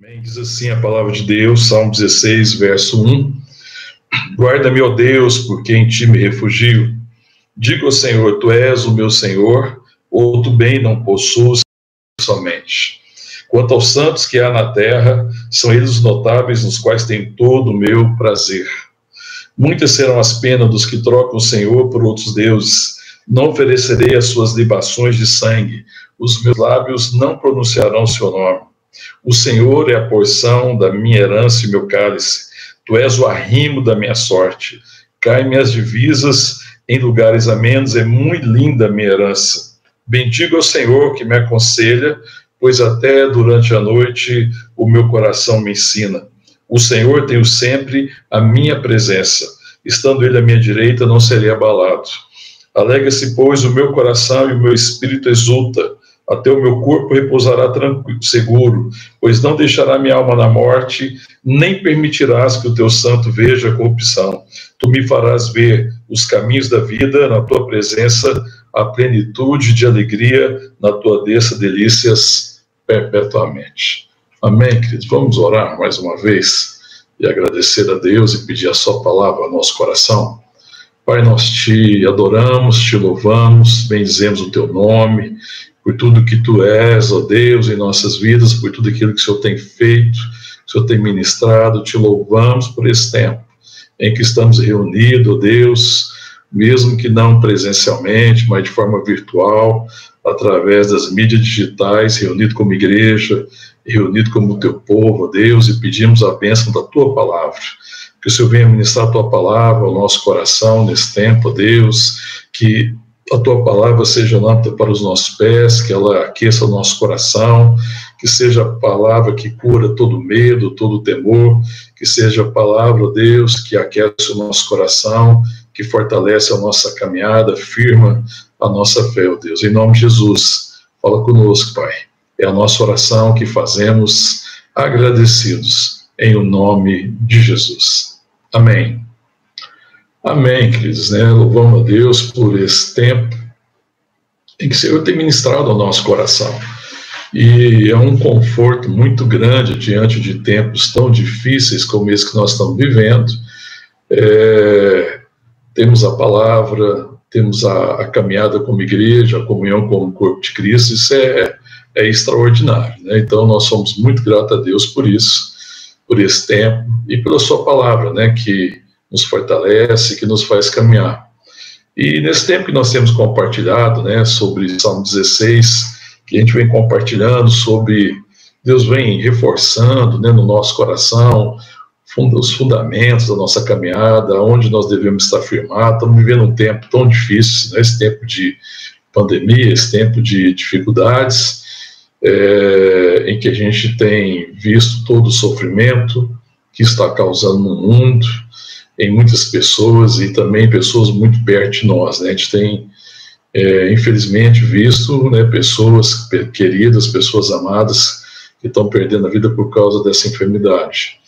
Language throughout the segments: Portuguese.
Amém. Diz assim a palavra de Deus, Salmo 16, verso 1. Guarda-me, ó Deus, porque em ti me refugio. Digo ao Senhor, tu és o meu Senhor, outro bem não possuo somente. Quanto aos santos que há na terra, são eles os notáveis nos quais tem todo o meu prazer. Muitas serão as penas dos que trocam o Senhor por outros deuses. Não oferecerei as suas libações de sangue, os meus lábios não pronunciarão o seu nome. O Senhor é a porção da minha herança e meu cálice. Tu és o arrimo da minha sorte. Cai minhas divisas em lugares amenos, é muito linda a minha herança. Bendigo ao Senhor que me aconselha, pois até durante a noite o meu coração me ensina. O Senhor tem sempre a minha presença. Estando ele à minha direita, não serei abalado. Alega-se, pois, o meu coração e o meu espírito exulta até o meu corpo repousará tranquilo, seguro, pois não deixará minha alma na morte, nem permitirás que o teu santo veja a corrupção. Tu me farás ver os caminhos da vida, na tua presença, a plenitude de alegria, na tua desça delícias perpetuamente. Amém, queridos? Vamos orar mais uma vez e agradecer a Deus e pedir a sua palavra ao nosso coração. Pai, nós te adoramos, te louvamos, bendizemos o teu nome por tudo que tu és, ó Deus, em nossas vidas, por tudo aquilo que o Senhor tem feito, que o Senhor tem ministrado. Te louvamos por esse tempo em que estamos reunidos, ó Deus, mesmo que não presencialmente, mas de forma virtual, através das mídias digitais, reunido como igreja, reunido como teu povo, ó Deus, e pedimos a bênção da tua palavra. Que o Senhor venha ministrar a tua palavra ao nosso coração nesse tempo, ó Deus, que a tua palavra seja lâmpada para os nossos pés, que ela aqueça o nosso coração, que seja a palavra que cura todo medo, todo temor, que seja a palavra, Deus, que aquece o nosso coração, que fortalece a nossa caminhada, firma a nossa fé, ó Deus. Em nome de Jesus, fala conosco, Pai. É a nossa oração que fazemos agradecidos em o nome de Jesus. Amém. Amém, queridos, né? Louvamos a Deus por esse tempo em que o Senhor tem ministrado ao nosso coração. E é um conforto muito grande diante de tempos tão difíceis como esse que nós estamos vivendo. É, temos a palavra, temos a, a, caminhada como igreja, a comunhão como corpo de Cristo, isso é, é extraordinário. Né? Então, nós somos muito gratos a Deus por isso, por esse tempo e pela Sua palavra, né? que nos fortalece, que nos faz caminhar. E nesse tempo que nós temos compartilhado, né, sobre Salmo 16, que a gente vem compartilhando sobre, Deus vem reforçando, né, no nosso coração, os fundamentos da nossa caminhada, onde nós devemos estar firmados. Estamos vivendo um tempo tão difícil, né, esse tempo de pandemia, esse tempo de dificuldades, é, em que a gente tem visto todo o sofrimento que está causando no mundo, em muitas pessoas e também pessoas muito perto de nós. Né? A gente tem, é, infelizmente, visto né, pessoas queridas, pessoas amadas que estão perdendo a vida por causa dessa enfermidade.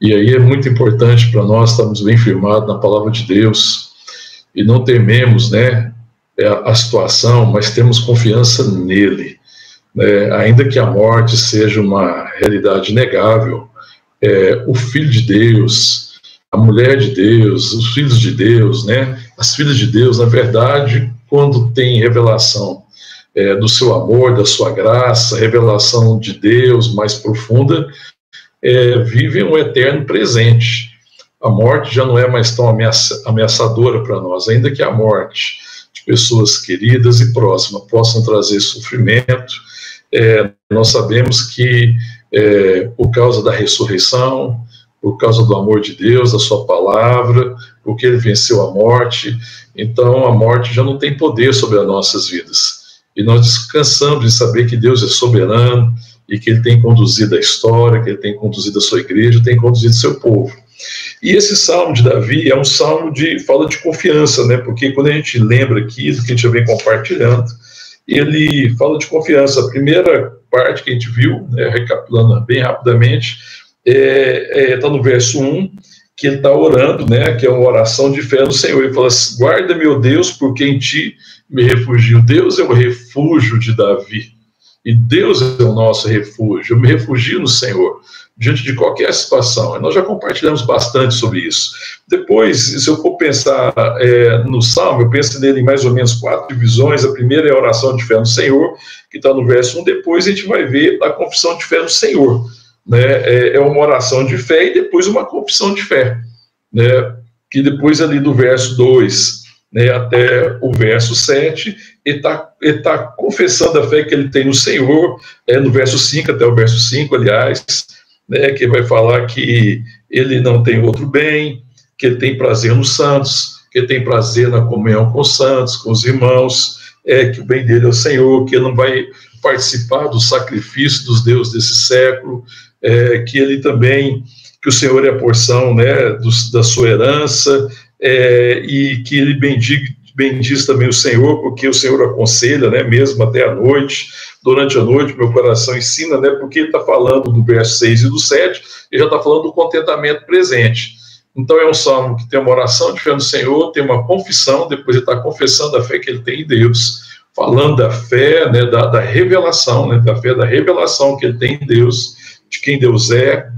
E aí é muito importante para nós estarmos bem firmados na palavra de Deus e não tememos né, é, a situação, mas temos confiança nele. Né? Ainda que a morte seja uma realidade negável, é, o Filho de Deus, a mulher de Deus, os filhos de Deus, né? As filhas de Deus, na verdade, quando tem revelação é, do seu amor, da sua graça, revelação de Deus mais profunda, é, vivem um eterno presente. A morte já não é mais tão ameaça, ameaçadora para nós, ainda que a morte de pessoas queridas e próximas possam trazer sofrimento. É, nós sabemos que é, por causa da ressurreição, por causa do amor de Deus, da sua palavra, porque ele venceu a morte. Então a morte já não tem poder sobre as nossas vidas. E nós descansamos em saber que Deus é soberano e que ele tem conduzido a história, que ele tem conduzido a sua igreja, tem conduzido seu povo. E esse salmo de Davi é um salmo de fala de confiança, né? Porque quando a gente lembra aqui do que a gente vem compartilhando, ele fala de confiança. A primeira parte que a gente viu, né, recapitulando bem rapidamente, está é, é, tá no verso 1, que ele está orando, né, que é uma oração de fé no Senhor. Ele fala assim: guarda, meu Deus, porque em ti me refugio. Deus é o refúgio de Davi. E Deus é o nosso refúgio. Eu me refugio no Senhor diante de qualquer situação. Nós já compartilhamos bastante sobre isso. Depois, se eu for pensar é, no Salmo, eu penso nele em mais ou menos quatro divisões. A primeira é a oração de fé no Senhor, que está no verso 1. Depois a gente vai ver a confissão de fé no Senhor. Né? É, é uma oração de fé e depois uma confissão de fé. Né? Que depois ali do verso 2 né, até o verso 7, ele está tá confessando a fé que ele tem no Senhor, é, no verso 5 até o verso 5, aliás, né, que vai falar que ele não tem outro bem, que ele tem prazer nos santos, que ele tem prazer na comunhão com os santos, com os irmãos, é, que o bem dele é o Senhor, que ele não vai participar do sacrifício dos deuses desse século, é, que ele também, que o Senhor é a porção né, do, da sua herança, é, e que ele bendiga, bendiz também o Senhor, porque o Senhor aconselha, né, mesmo até a noite, durante a noite, meu coração ensina, né, porque ele está falando do verso 6 e do 7, ele já está falando do contentamento presente. Então é um salmo que tem uma oração de fé no Senhor, tem uma confissão, depois ele está confessando a fé que ele tem em Deus, falando da fé, né, da, da revelação, né, da fé da revelação que ele tem em Deus, de quem Deus é,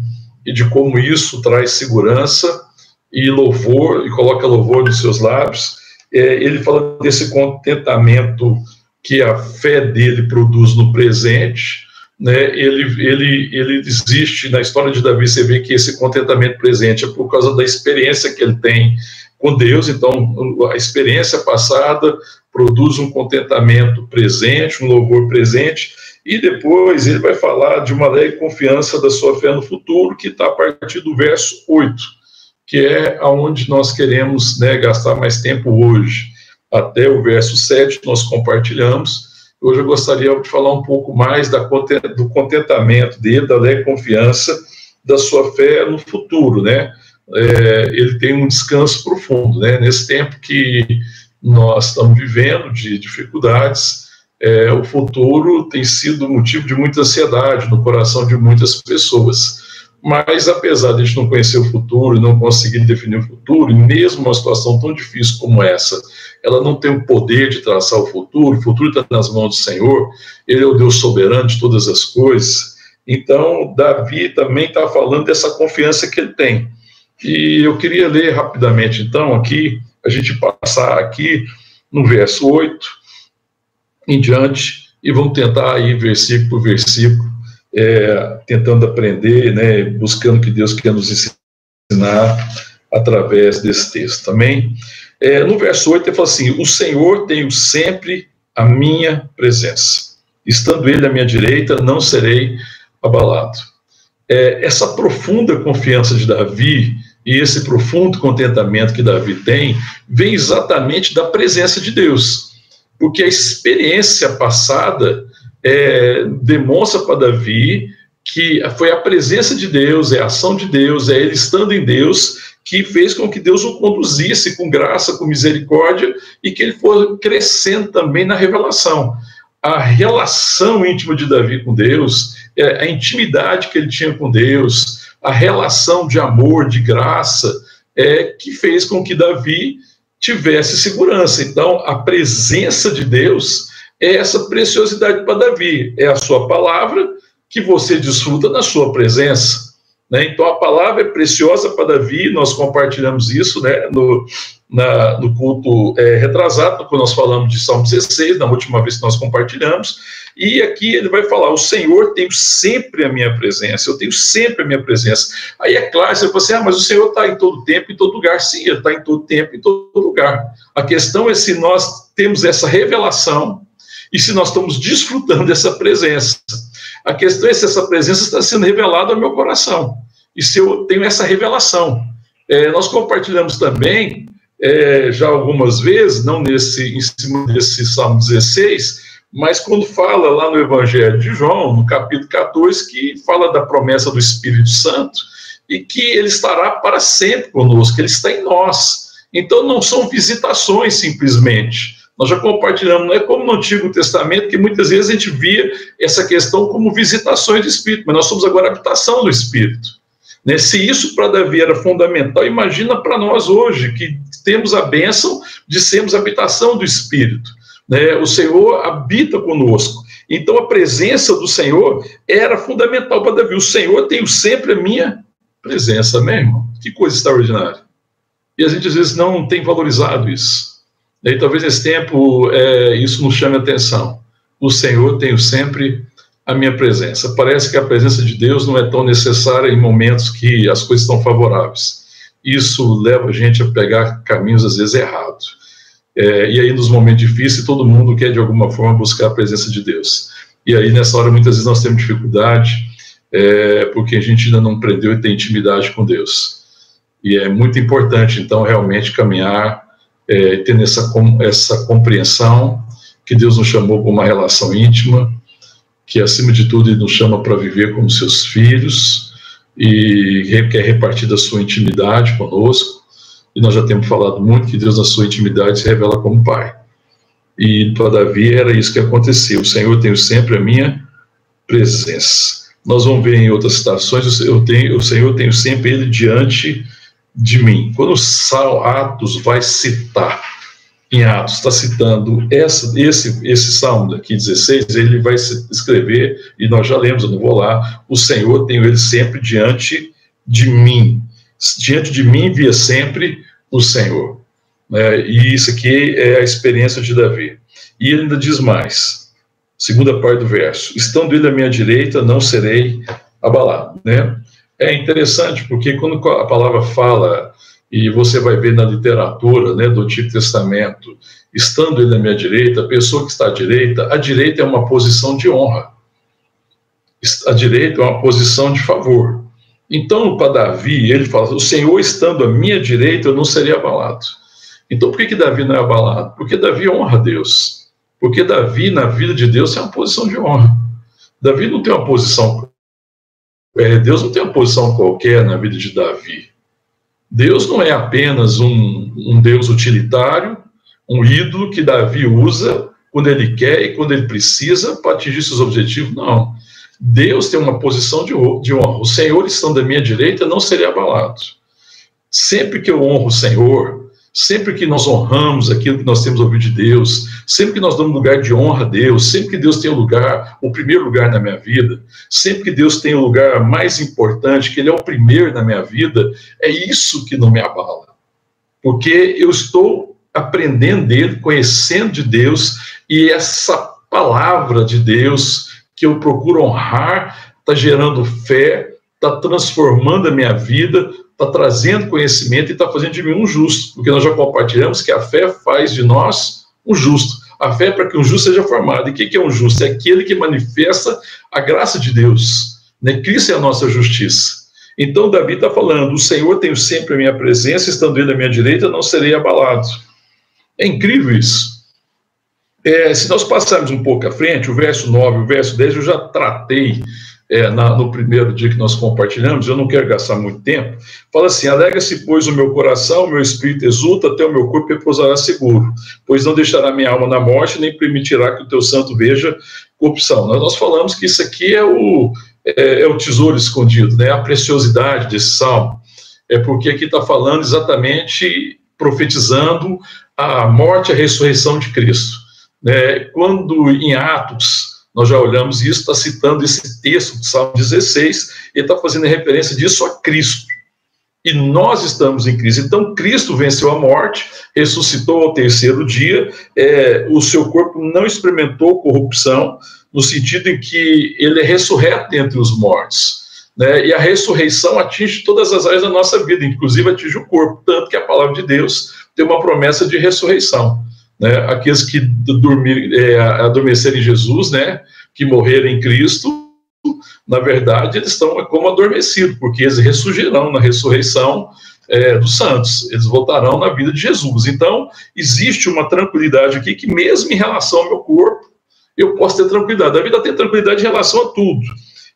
e de como isso traz segurança, e louvor, e coloca louvor nos seus lábios. É, ele fala desse contentamento que a fé dele produz no presente, né, ele, ele, ele existe na história de Davi, você vê que esse contentamento presente é por causa da experiência que ele tem com Deus, então a experiência passada produz um contentamento presente, um louvor presente, e depois ele vai falar de uma leve confiança da sua fé no futuro, que está a partir do verso 8 que é aonde nós queremos né, gastar mais tempo hoje. Até o verso 7 nós compartilhamos. Hoje eu gostaria de falar um pouco mais da, do contentamento dele, da leve confiança, da sua fé no futuro, né? É, ele tem um descanso profundo, né? Nesse tempo que nós estamos vivendo de dificuldades, é, o futuro tem sido motivo de muita ansiedade no coração de muitas pessoas. Mas, apesar de a gente não conhecer o futuro, não conseguir definir o futuro, e mesmo uma situação tão difícil como essa, ela não tem o poder de traçar o futuro, o futuro está nas mãos do Senhor, Ele é o Deus soberano de todas as coisas. Então, Davi também está falando dessa confiança que ele tem. E eu queria ler rapidamente, então, aqui, a gente passar aqui no verso 8 em diante, e vamos tentar ir versículo por versículo é, tentando aprender, né, buscando que Deus quer nos ensinar através desse texto. Também, é, no verso 8, ele fala assim: O Senhor tem sempre a minha presença. Estando Ele à minha direita, não serei abalado. É, essa profunda confiança de Davi e esse profundo contentamento que Davi tem vem exatamente da presença de Deus, porque a experiência passada é, demonstra para Davi que foi a presença de Deus, é a ação de Deus, é ele estando em Deus que fez com que Deus o conduzisse com graça, com misericórdia e que ele fosse crescendo também na revelação. A relação íntima de Davi com Deus, é, a intimidade que ele tinha com Deus, a relação de amor, de graça, é que fez com que Davi tivesse segurança. Então, a presença de Deus é essa preciosidade para Davi, é a sua palavra que você desfruta na sua presença. Né? Então a palavra é preciosa para Davi, nós compartilhamos isso né, no, na, no culto é, retrasado, quando nós falamos de Salmo 16, na última vez que nós compartilhamos, e aqui ele vai falar: O Senhor tem sempre a minha presença, eu tenho sempre a minha presença. Aí é claro, você fala assim: ah, mas o Senhor está em todo tempo, em todo lugar. Sim, ele está em todo tempo, em todo lugar. A questão é se nós temos essa revelação e se nós estamos desfrutando dessa presença. A questão é se essa presença está sendo revelada ao meu coração, e se eu tenho essa revelação. É, nós compartilhamos também, é, já algumas vezes, não nesse, em cima desse Salmo 16, mas quando fala lá no Evangelho de João, no capítulo 14, que fala da promessa do Espírito Santo, e que ele estará para sempre conosco, ele está em nós. Então não são visitações simplesmente, nós já compartilhamos, não é como no Antigo Testamento, que muitas vezes a gente via essa questão como visitações do Espírito, mas nós somos agora habitação do Espírito. Né? Se isso para Davi era fundamental, imagina para nós hoje, que temos a bênção de sermos habitação do Espírito. Né? O Senhor habita conosco. Então a presença do Senhor era fundamental para Davi. O Senhor tem sempre a minha presença, mesmo. Que coisa extraordinária. E a gente às vezes não tem valorizado isso. E talvez nesse tempo é, isso nos chame a atenção. O Senhor tem sempre a minha presença. Parece que a presença de Deus não é tão necessária em momentos que as coisas estão favoráveis. Isso leva a gente a pegar caminhos às vezes errados. É, e aí, nos momentos difíceis, todo mundo quer de alguma forma buscar a presença de Deus. E aí, nessa hora, muitas vezes nós temos dificuldade, é, porque a gente ainda não aprendeu e tem intimidade com Deus. E é muito importante, então, realmente caminhar, é, tendo essa, essa compreensão que Deus nos chamou para uma relação íntima, que acima de tudo Ele nos chama para viver como seus filhos e quer repartir da sua intimidade conosco. E nós já temos falado muito que Deus, na sua intimidade, se revela como Pai. E para Davi era isso que aconteceu. O Senhor tem sempre a minha presença. Nós vamos ver em outras citações, eu tenho, o Senhor tem sempre Ele diante de mim. Quando o Atos vai citar em Atos está citando essa, esse, esse salmo aqui, 16, ele vai escrever, e nós já lemos, eu não vou lá, o Senhor tem ele sempre diante de mim. Diante de mim via sempre o Senhor. Né? E isso aqui é a experiência de Davi. E ele ainda diz mais, segunda parte do verso, estando ele à minha direita, não serei abalado. Né? É interessante, porque quando a palavra fala e você vai ver na literatura né, do Antigo Testamento, estando ele à minha direita, a pessoa que está à direita, a direita é uma posição de honra. A direita é uma posição de favor. Então, para Davi, ele fala: o Senhor estando à minha direita, eu não seria abalado. Então, por que, que Davi não é abalado? Porque Davi honra Deus. Porque Davi, na vida de Deus, é uma posição de honra. Davi não tem uma posição. É, Deus não tem uma posição qualquer na vida de Davi. Deus não é apenas um, um Deus utilitário, um ídolo que Davi usa quando ele quer e quando ele precisa para atingir seus objetivos, não. Deus tem uma posição de, honra. O Senhor estando à minha direita não seria abalado. Sempre que eu honro o Senhor, Sempre que nós honramos aquilo que nós temos ouvido de Deus, sempre que nós damos lugar de honra a Deus, sempre que Deus tem o lugar, o primeiro lugar na minha vida, sempre que Deus tem o lugar mais importante, que Ele é o primeiro na minha vida, é isso que não me abala. Porque eu estou aprendendo dele, conhecendo de Deus, e essa palavra de Deus que eu procuro honrar, está gerando fé, está transformando a minha vida, está trazendo conhecimento e está fazendo de mim um justo, porque nós já compartilhamos que a fé faz de nós um justo. A fé é para que um justo seja formado. E o que é um justo? É aquele que manifesta a graça de Deus. Né? Cristo é a nossa justiça. Então, Davi está falando: O Senhor tem sempre a minha presença, estando ele à minha direita, não serei abalado. É incrível isso. É, se nós passarmos um pouco à frente, o verso 9, o verso 10, eu já tratei é, na, no primeiro dia que nós compartilhamos, eu não quero gastar muito tempo, fala assim: alegra-se, pois, o meu coração, o meu espírito exulta, até o meu corpo repousará seguro, pois não deixará minha alma na morte, nem permitirá que o teu santo veja corrupção. Nós, nós falamos que isso aqui é o, é, é o tesouro escondido, né, a preciosidade desse salmo, é porque aqui está falando exatamente, profetizando a morte e a ressurreição de Cristo. Né? Quando em Atos nós já olhamos isso, está citando esse texto de Salmo 16, ele está fazendo referência disso a Cristo. E nós estamos em Cristo. Então, Cristo venceu a morte, ressuscitou ao terceiro dia, é, o seu corpo não experimentou corrupção, no sentido em que ele é ressurreto entre os mortos. Né? E a ressurreição atinge todas as áreas da nossa vida, inclusive atinge o corpo, tanto que a palavra de Deus tem uma promessa de ressurreição né, aqueles que dormir, é, adormecerem em Jesus, né, que morreram em Cristo, na verdade, eles estão como adormecidos, porque eles ressurgirão na ressurreição é, dos santos, eles voltarão na vida de Jesus. Então, existe uma tranquilidade aqui que, mesmo em relação ao meu corpo, eu posso ter tranquilidade. A vida tem tranquilidade em relação a tudo.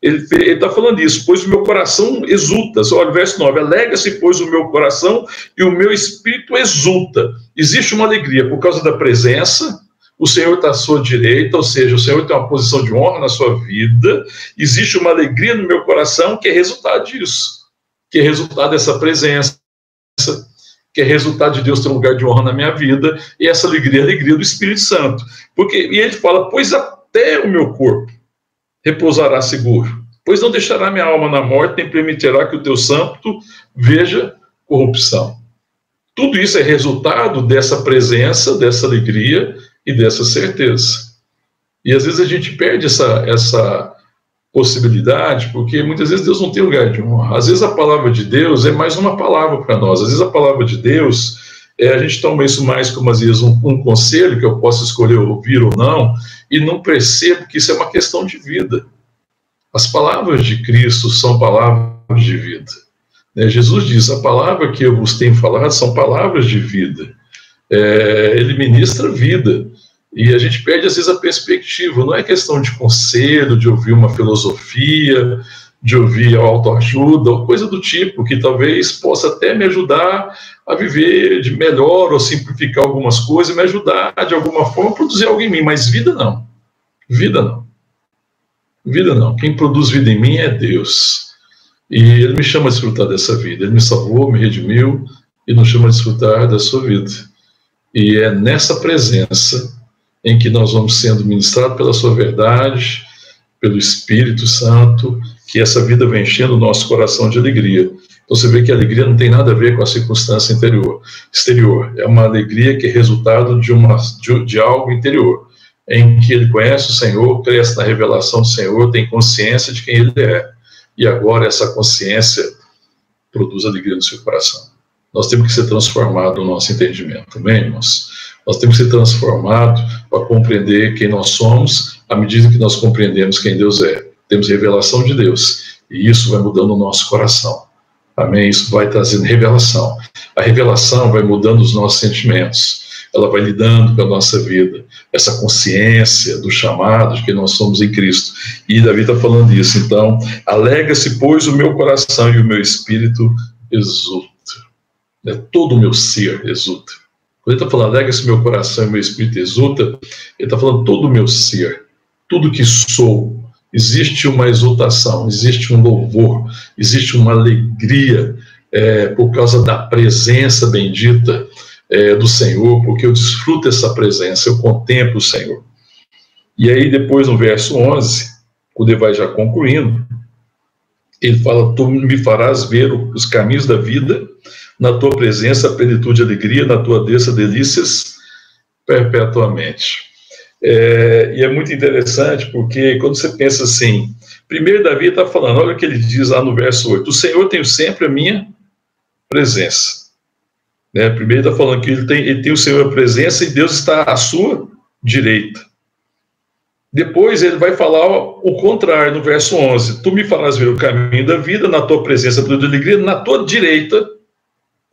Ele está falando isso, pois o meu coração exulta. Olha verso 9: Alega-se, pois, o meu coração e o meu espírito exulta. Existe uma alegria por causa da presença, o Senhor está à sua direita, ou seja, o Senhor tem uma posição de honra na sua vida. Existe uma alegria no meu coração que é resultado disso, que é resultado dessa presença, que é resultado de Deus ter um lugar de honra na minha vida, e essa alegria é a alegria do Espírito Santo. Porque, e ele fala, pois até o meu corpo repousará seguro, pois não deixará minha alma na morte, nem permitirá que o teu santo veja corrupção. Tudo isso é resultado dessa presença, dessa alegria e dessa certeza. E às vezes a gente perde essa, essa possibilidade, porque muitas vezes Deus não tem lugar de honra. Às vezes a palavra de Deus é mais uma palavra para nós. Às vezes a palavra de Deus, é, a gente toma isso mais como às vezes um, um conselho que eu posso escolher ouvir ou não, e não percebo que isso é uma questão de vida. As palavras de Cristo são palavras de vida. Né? Jesus diz: a palavra que eu vos tenho falado são palavras de vida. É, ele ministra vida. E a gente perde, às vezes, a perspectiva. Não é questão de conselho, de ouvir uma filosofia, de ouvir autoajuda, ou coisa do tipo, que talvez possa até me ajudar a viver de melhor ou simplificar algumas coisas, me ajudar de alguma forma a produzir algo em mim, mas vida não. Vida não. Vida não. Quem produz vida em mim é Deus. E Ele me chama a desfrutar dessa vida. Ele me salvou, me redimiu e nos chama a desfrutar da sua vida. E é nessa presença em que nós vamos sendo ministrados pela Sua verdade, pelo Espírito Santo, que essa vida vem enchendo o nosso coração de alegria. Então você vê que a alegria não tem nada a ver com a circunstância interior, exterior. É uma alegria que é resultado de, uma, de, de algo interior, em que ele conhece o Senhor, cresce na revelação do Senhor, tem consciência de quem ele é. E agora essa consciência produz alegria no seu coração. Nós temos que ser transformados no nosso entendimento, amém, irmãos? Nós temos que ser transformados para compreender quem nós somos, à medida que nós compreendemos quem Deus é. Temos revelação de Deus, e isso vai mudando o nosso coração. Amém? Isso vai trazendo revelação. A revelação vai mudando os nossos sentimentos, ela vai lidando com a nossa vida, essa consciência do chamado de que nós somos em Cristo. E Davi está falando isso. Então, alega-se, pois, o meu coração e o meu espírito exulta. É Todo o meu ser exulta. Quando ele está falando, alega-se meu coração e meu espírito exulta, ele está falando todo o meu ser, tudo que sou. Existe uma exultação, existe um louvor, existe uma alegria é, por causa da presença bendita é, do Senhor, porque eu desfruto essa presença, eu contemplo o Senhor. E aí, depois, no verso 11, o ele vai já concluindo, ele fala: Tu me farás ver os caminhos da vida na tua presença, plenitude e alegria, na tua desça, delícias perpetuamente. É, e é muito interessante porque quando você pensa assim, primeiro Davi está falando, olha o que ele diz lá no verso 8: O Senhor tem sempre a minha presença. Né? Primeiro está falando que ele tem, ele tem o Senhor a presença e Deus está à sua direita. Depois ele vai falar o contrário, no verso 11: Tu me farás ver o caminho da vida, na tua presença, de alegria, na tua direita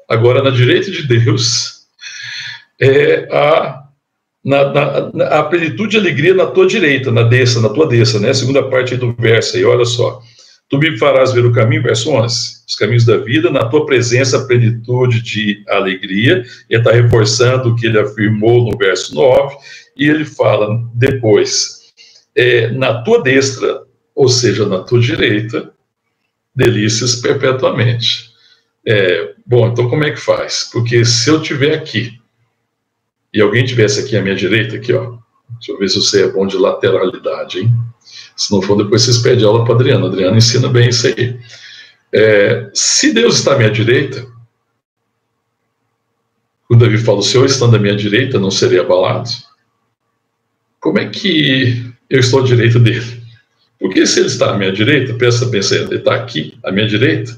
Agora, na direita de Deus, é a, na, na, a plenitude e alegria na tua direita, na desça, na tua desça, né? Segunda parte do verso aí, olha só. Tu me farás ver o caminho, verso 11, os caminhos da vida, na tua presença, a plenitude de alegria. Ele está reforçando o que ele afirmou no verso 9, e ele fala depois, é, na tua destra, ou seja, na tua direita, delícias perpetuamente. É, bom, então como é que faz? Porque se eu tiver aqui e alguém tivesse aqui à minha direita, aqui, ó, deixa eu ver se você é bom de lateralidade, hein? Se não for, depois vocês pedem aula para Adriana. Adriana ensina bem isso aí. É, se Deus está à minha direita, o Davi fala: o Senhor estando à minha direita, não serei abalado. Como é que eu estou à direita dele? Porque se ele está à minha direita, pensa bem, ele está aqui à minha direita,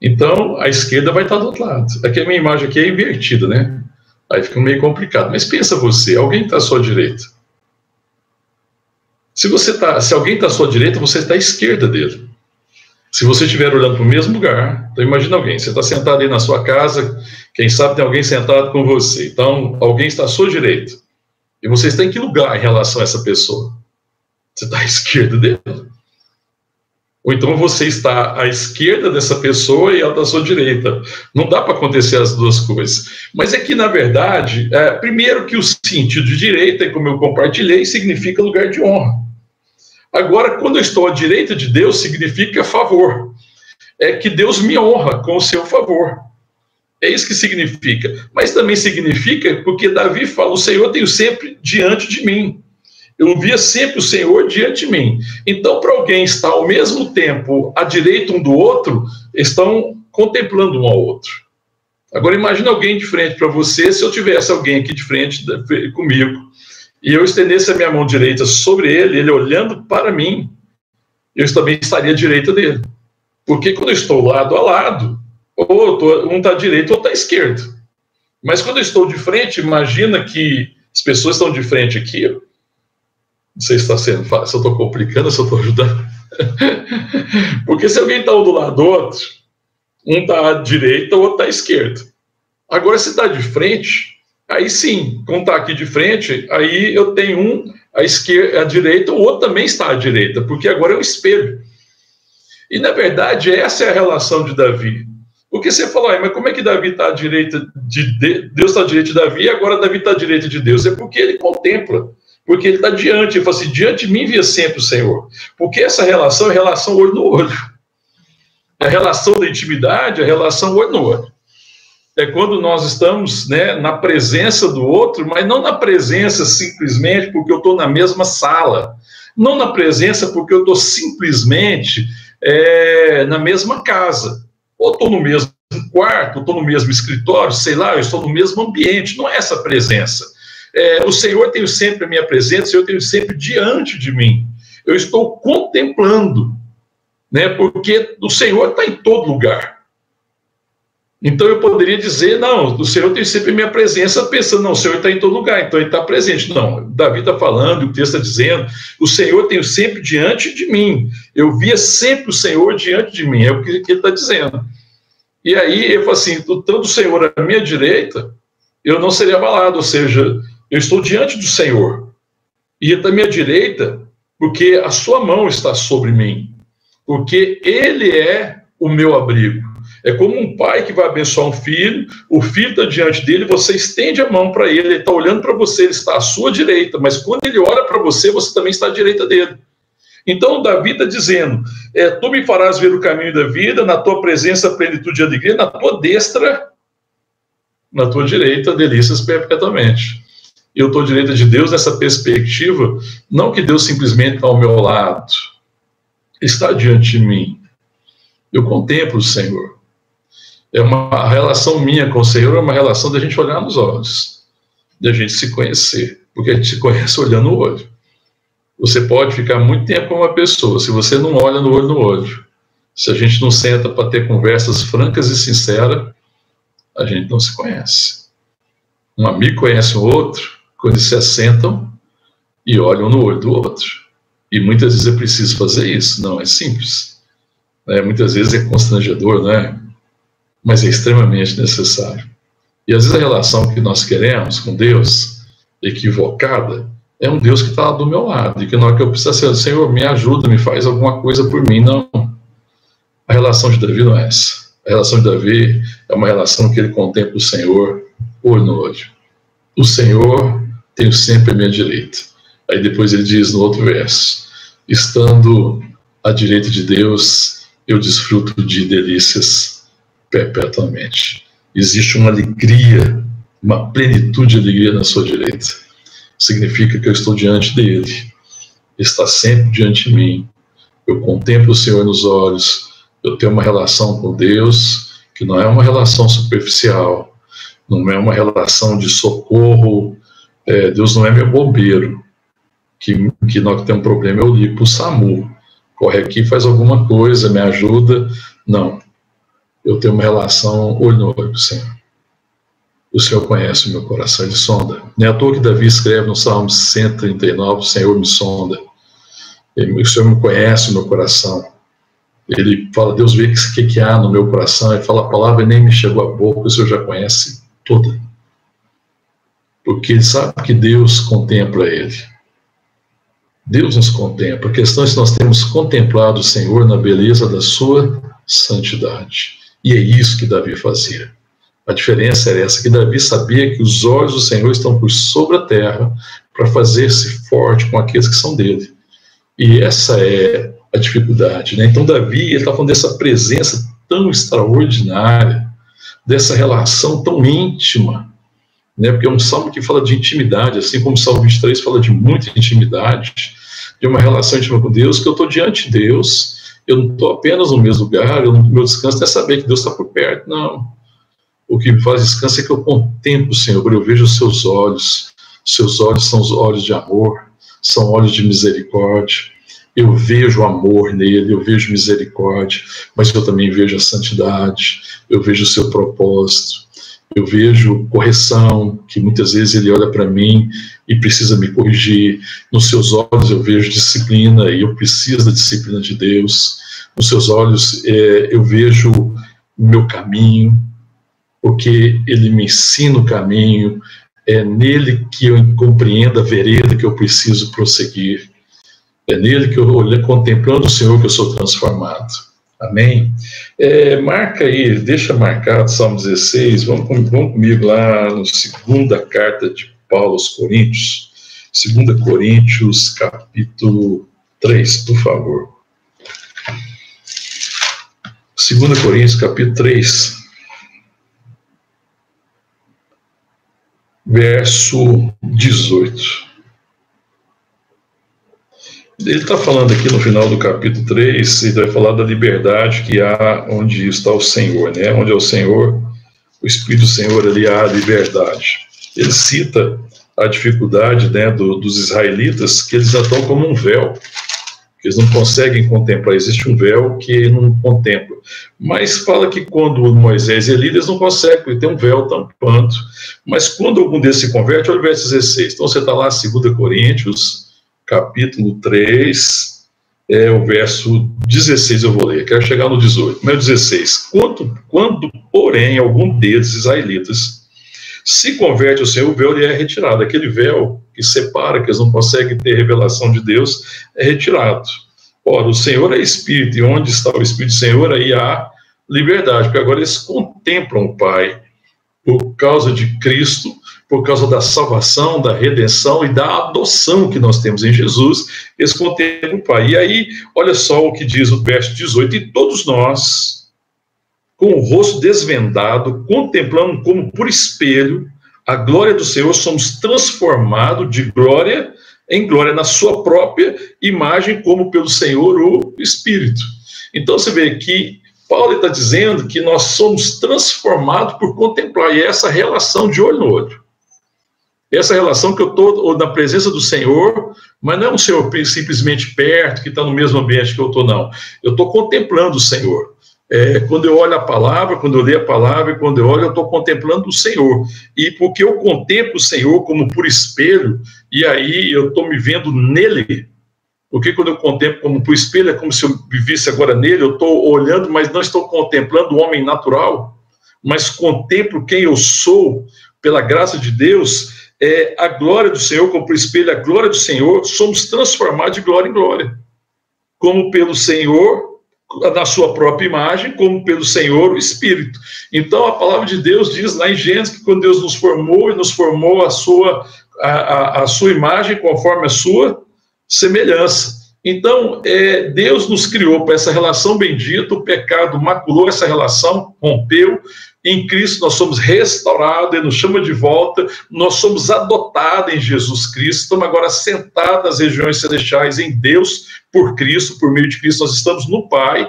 então, a esquerda vai estar do outro lado. Aqui a minha imagem aqui é invertida, né? Aí fica meio complicado. Mas pensa você, alguém está à sua direita. Se você tá, se alguém está à sua direita, você está à esquerda dele. Se você estiver olhando para o mesmo lugar, então imagina alguém, você está sentado aí na sua casa, quem sabe tem alguém sentado com você. Então, alguém está à sua direita. E você está em que lugar em relação a essa pessoa? Você está à esquerda dele. Ou então você está à esquerda dessa pessoa e ela à sua direita. Não dá para acontecer as duas coisas. Mas é que, na verdade, é, primeiro que o sentido de direita, como eu compartilhei, significa lugar de honra. Agora, quando eu estou à direita de Deus, significa favor. É que Deus me honra com o seu favor. É isso que significa. Mas também significa porque Davi fala: o Senhor tem sempre diante de mim. Eu via sempre o Senhor diante de mim. Então, para alguém estar ao mesmo tempo à direita um do outro, estão contemplando um ao outro. Agora, imagine alguém de frente para você, se eu tivesse alguém aqui de frente comigo, e eu estendesse a minha mão direita sobre ele, ele olhando para mim, eu também estaria à direita dele. Porque quando eu estou lado a lado, ou tô, um está à direita ou está à esquerda. Mas quando eu estou de frente, imagina que as pessoas estão de frente aqui. Não sei se está sendo fácil, se eu estou complicando, se eu estou ajudando. Porque se alguém está um do lado do outro, um está à direita, o outro está à esquerda. Agora, se está de frente, aí sim, quando está aqui de frente, aí eu tenho um à esquerda, à direita, o outro também está à direita, porque agora é um espelho. E, na verdade, essa é a relação de Davi. Porque você falou, mas como é que Davi está à direita de Deus está à direita de Davi e agora Davi está à direita de Deus? É porque ele contempla, porque ele está diante, ele fala assim, diante de mim via sempre o Senhor. Porque essa relação é relação olho no olho. A relação da intimidade, a relação olho no olho. É quando nós estamos né, na presença do outro, mas não na presença simplesmente porque eu estou na mesma sala. Não na presença porque eu estou simplesmente é, na mesma casa, ou estou no mesmo quarto, estou no mesmo escritório, sei lá, eu estou no mesmo ambiente, não é essa presença. É, o Senhor tem sempre a minha presença, eu tenho sempre diante de mim. Eu estou contemplando, né? Porque o Senhor está em todo lugar. Então eu poderia dizer, não, o Senhor tem sempre a minha presença, pensando, não, o Senhor está em todo lugar, então ele está presente. Não, Davi está falando, o texto está dizendo, o Senhor tem sempre diante de mim. Eu via sempre o Senhor diante de mim, é o que ele está dizendo. E aí ele fala assim, tanto o Senhor à minha direita, eu não seria abalado, ou seja, eu estou diante do Senhor. E à minha direita, porque a sua mão está sobre mim, porque ele é o meu abrigo. É como um pai que vai abençoar um filho, o filho está diante dele, você estende a mão para ele, ele está olhando para você, ele está à sua direita, mas quando ele olha para você, você também está à direita dele. Então, Davi está dizendo: é, Tu me farás ver o caminho da vida, na tua presença, plenitude de alegria, na tua destra, na tua direita, delícias perpetuamente. Eu estou à direita de Deus nessa perspectiva, não que Deus simplesmente está ao meu lado, está diante de mim. Eu contemplo o Senhor é uma relação minha com o Senhor, é uma relação da gente olhar nos olhos, da gente se conhecer, porque a gente se conhece olhando no olho. Você pode ficar muito tempo com uma pessoa, se você não olha no olho no olho, se a gente não senta para ter conversas francas e sinceras, a gente não se conhece. Um amigo conhece o outro quando se assentam e olham no olho do outro. E muitas vezes é preciso fazer isso, não é simples. É, muitas vezes é constrangedor, né? mas é extremamente necessário. E às vezes a relação que nós queremos com Deus, equivocada, é um Deus que está do meu lado, e que na hora que eu preciso ser, Senhor, me ajuda, me faz alguma coisa por mim. Não. A relação de Davi não é essa. A relação de Davi é uma relação que ele contempla o Senhor olho no olho. O Senhor tenho sempre a minha direita. Aí depois ele diz no outro verso: estando à direita de Deus, eu desfruto de delícias perpetuamente. Existe uma alegria, uma plenitude de alegria na sua direita. Significa que eu estou diante dele, está sempre diante de mim. Eu contemplo o Senhor nos olhos, eu tenho uma relação com Deus que não é uma relação superficial, não é uma relação de socorro. É, Deus não é meu bombeiro, que, que nós temos um problema, eu ligo para o SAMU. Corre aqui, faz alguma coisa, me ajuda. Não eu tenho uma relação olho no olho com o Senhor. O Senhor conhece o meu coração, ele sonda. Nem é à toa que Davi escreve no Salmo 139, o Senhor me sonda. Ele, o Senhor me conhece o meu coração. Ele fala, Deus vê o que, que há no meu coração. Ele fala, a palavra nem me chegou à boca, o Senhor já conhece toda. Porque ele sabe que Deus contempla ele. Deus nos contempla. A questão é se nós temos contemplado o Senhor na beleza da sua santidade. E é isso que Davi fazia. A diferença era essa, que Davi sabia que os olhos do Senhor estão por sobre a terra para fazer-se forte com aqueles que são dele. E essa é a dificuldade. Né? Então, Davi está falando dessa presença tão extraordinária, dessa relação tão íntima né? Porque é um salmo que fala de intimidade, assim como o Salmo 23 fala de muita intimidade, de uma relação íntima com Deus, que eu estou diante de Deus, eu não estou apenas no mesmo lugar, o meu descanso é saber que Deus está por perto, não. O que me faz descanso é que eu contemplo o Senhor, eu vejo os seus olhos, seus olhos são os olhos de amor, são olhos de misericórdia. Eu vejo amor nele, eu vejo misericórdia, mas eu também vejo a santidade, eu vejo o seu propósito, eu vejo correção, que muitas vezes ele olha para mim e precisa me corrigir. Nos seus olhos eu vejo disciplina e eu preciso da disciplina de Deus. Nos seus olhos é, eu vejo o meu caminho, porque ele me ensina o caminho, é nele que eu compreendo a vereda que eu preciso prosseguir. É nele que eu, contemplando o Senhor, que eu sou transformado. Amém? É, marca aí, deixa marcado Salmo 16, vamos, vamos comigo lá no segunda carta de Paulo aos Coríntios, 2 Coríntios, capítulo 3, por favor. 2 Coríntios, capítulo 3, verso 18. Ele está falando aqui no final do capítulo 3, ele vai falar da liberdade que há onde está o Senhor, né? Onde é o Senhor, o Espírito do Senhor, ali há a liberdade. Ele cita a dificuldade né, do, dos israelitas, que eles estão como um véu, eles não conseguem contemplar. Existe um véu que não contempla. Mas fala que quando Moisés e Elias não conseguem, tem um véu tampando. Mas quando algum desses se converte, olha o verso 16. Então você está lá, 2 Coríntios capítulo 3, é o verso 16 eu vou ler, quero chegar no 18, mas 16. Quando, quando porém, algum deles, israelitas, se converte ao Senhor, o véu lhe é retirado. Aquele véu que separa, que eles não conseguem ter revelação de Deus, é retirado. Ora, o Senhor é Espírito, e onde está o Espírito do Senhor, aí há liberdade, porque agora eles contemplam o Pai por causa de Cristo, por causa da salvação, da redenção e da adoção que nós temos em Jesus, eles contemplam o Pai. E aí, olha só o que diz o verso 18: E todos nós, com o rosto desvendado, contemplando como por espelho a glória do Senhor, somos transformados de glória em glória na sua própria imagem, como pelo Senhor o Espírito. Então você vê que Paulo está dizendo que nós somos transformados por contemplar, e é essa relação de olho no olho. Essa relação que eu estou na presença do Senhor, mas não é um Senhor simplesmente perto, que está no mesmo ambiente que eu estou, não. Eu estou contemplando o Senhor. É, quando eu olho a palavra, quando eu leio a palavra, e quando eu olho, eu estou contemplando o Senhor. E porque eu contemplo o Senhor como por espelho, e aí eu estou me vendo nele. Porque quando eu contemplo como por espelho, é como se eu vivesse agora nele, eu estou olhando, mas não estou contemplando o homem natural, mas contemplo quem eu sou pela graça de Deus é, a glória do Senhor, como por espelho a glória do Senhor, somos transformados de glória em glória. Como pelo Senhor, na sua própria imagem, como pelo Senhor, o Espírito. Então, a palavra de Deus diz lá em Gênesis que quando Deus nos formou, e nos formou a sua, a, a, a sua imagem conforme a sua semelhança. Então, é, Deus nos criou para essa relação bendita, o pecado maculou essa relação, rompeu, em Cristo nós somos restaurados, Ele nos chama de volta, nós somos adotados em Jesus Cristo, estamos agora sentados nas regiões celestiais em Deus, por Cristo, por meio de Cristo, nós estamos no Pai,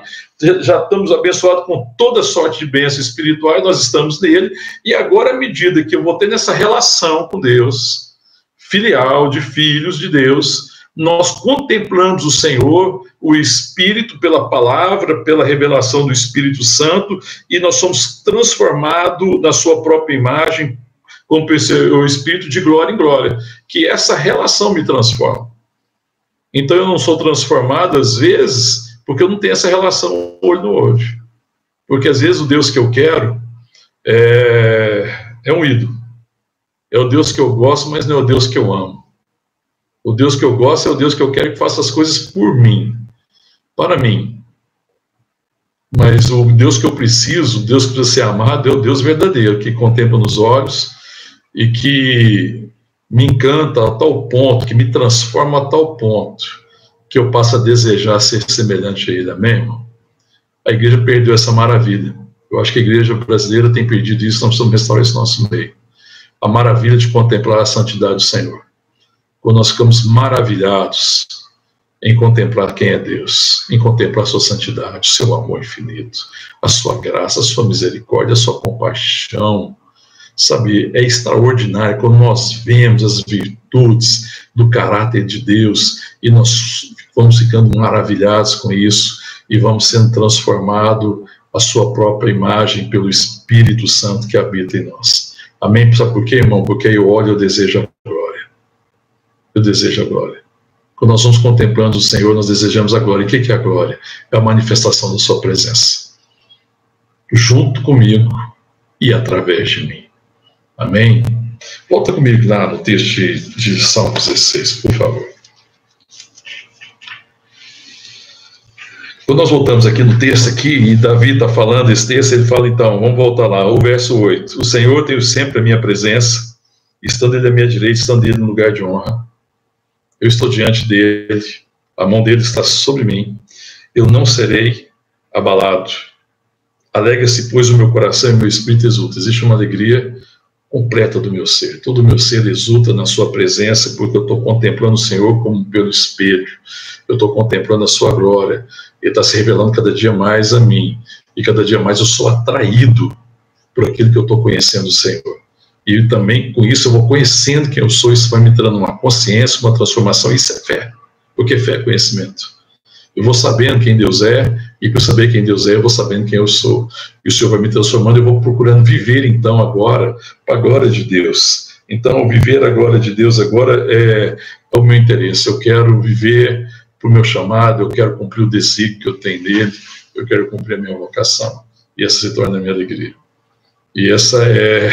já estamos abençoados com toda sorte de bênçãos espirituais, nós estamos nele, e agora, à medida que eu vou ter nessa relação com Deus, filial, de filhos de Deus, nós contemplamos o Senhor, o Espírito, pela palavra, pela revelação do Espírito Santo, e nós somos transformados na sua própria imagem, como o Espírito de glória em glória, que essa relação me transforma. Então eu não sou transformado, às vezes, porque eu não tenho essa relação olho no olho. Porque às vezes o Deus que eu quero é, é um ídolo. É o Deus que eu gosto, mas não é o Deus que eu amo. O Deus que eu gosto é o Deus que eu quero que faça as coisas por mim, para mim. Mas o Deus que eu preciso, o Deus que precisa ser amado, é o Deus verdadeiro, que contempla nos olhos e que me encanta a tal ponto, que me transforma a tal ponto, que eu passo a desejar ser semelhante a Ele. Amém, irmão? A igreja perdeu essa maravilha. Eu acho que a igreja brasileira tem perdido isso, nós precisamos restaurar esse nosso meio. a maravilha de contemplar a santidade do Senhor. Nós ficamos maravilhados em contemplar quem é Deus, em contemplar sua santidade, seu amor infinito, a sua graça, a sua misericórdia, a sua compaixão. Sabe, é extraordinário quando nós vemos as virtudes do caráter de Deus e nós vamos ficando maravilhados com isso e vamos sendo transformados a sua própria imagem pelo Espírito Santo que habita em nós. Amém? Sabe por quê, irmão? Porque eu olho e eu desejo. Eu desejo a glória. Quando nós vamos contemplando o Senhor, nós desejamos a glória. E o que é a glória? É a manifestação da Sua presença. Junto comigo e através de mim. Amém? Volta comigo lá no texto de, de Salmo 16, por favor. Quando nós voltamos aqui no texto aqui, e Davi está falando esse texto, ele fala então, vamos voltar lá, o verso 8. O Senhor tem sempre a minha presença, estando ele à minha direita, estando ele no lugar de honra. Eu estou diante dele, a mão dele está sobre mim, eu não serei abalado. Alegra-se, pois, o meu coração e o meu espírito exulta. Existe uma alegria completa do meu ser. Todo o meu ser exulta na sua presença, porque eu estou contemplando o Senhor como pelo espelho. Eu estou contemplando a sua glória. Ele está se revelando cada dia mais a mim. E cada dia mais eu sou atraído por aquilo que eu estou conhecendo o Senhor. E também com isso eu vou conhecendo quem eu sou, isso vai me dando uma consciência, uma transformação, isso é fé. Porque fé é conhecimento. Eu vou sabendo quem Deus é, e para saber quem Deus é, eu vou sabendo quem eu sou. E o Senhor vai me transformando, eu vou procurando viver então agora para a glória de Deus. Então, viver a glória de Deus agora é, é o meu interesse. Eu quero viver para o meu chamado, eu quero cumprir o desígnio que eu tenho nele, eu quero cumprir a minha vocação. E essa se torna a minha alegria. E essa é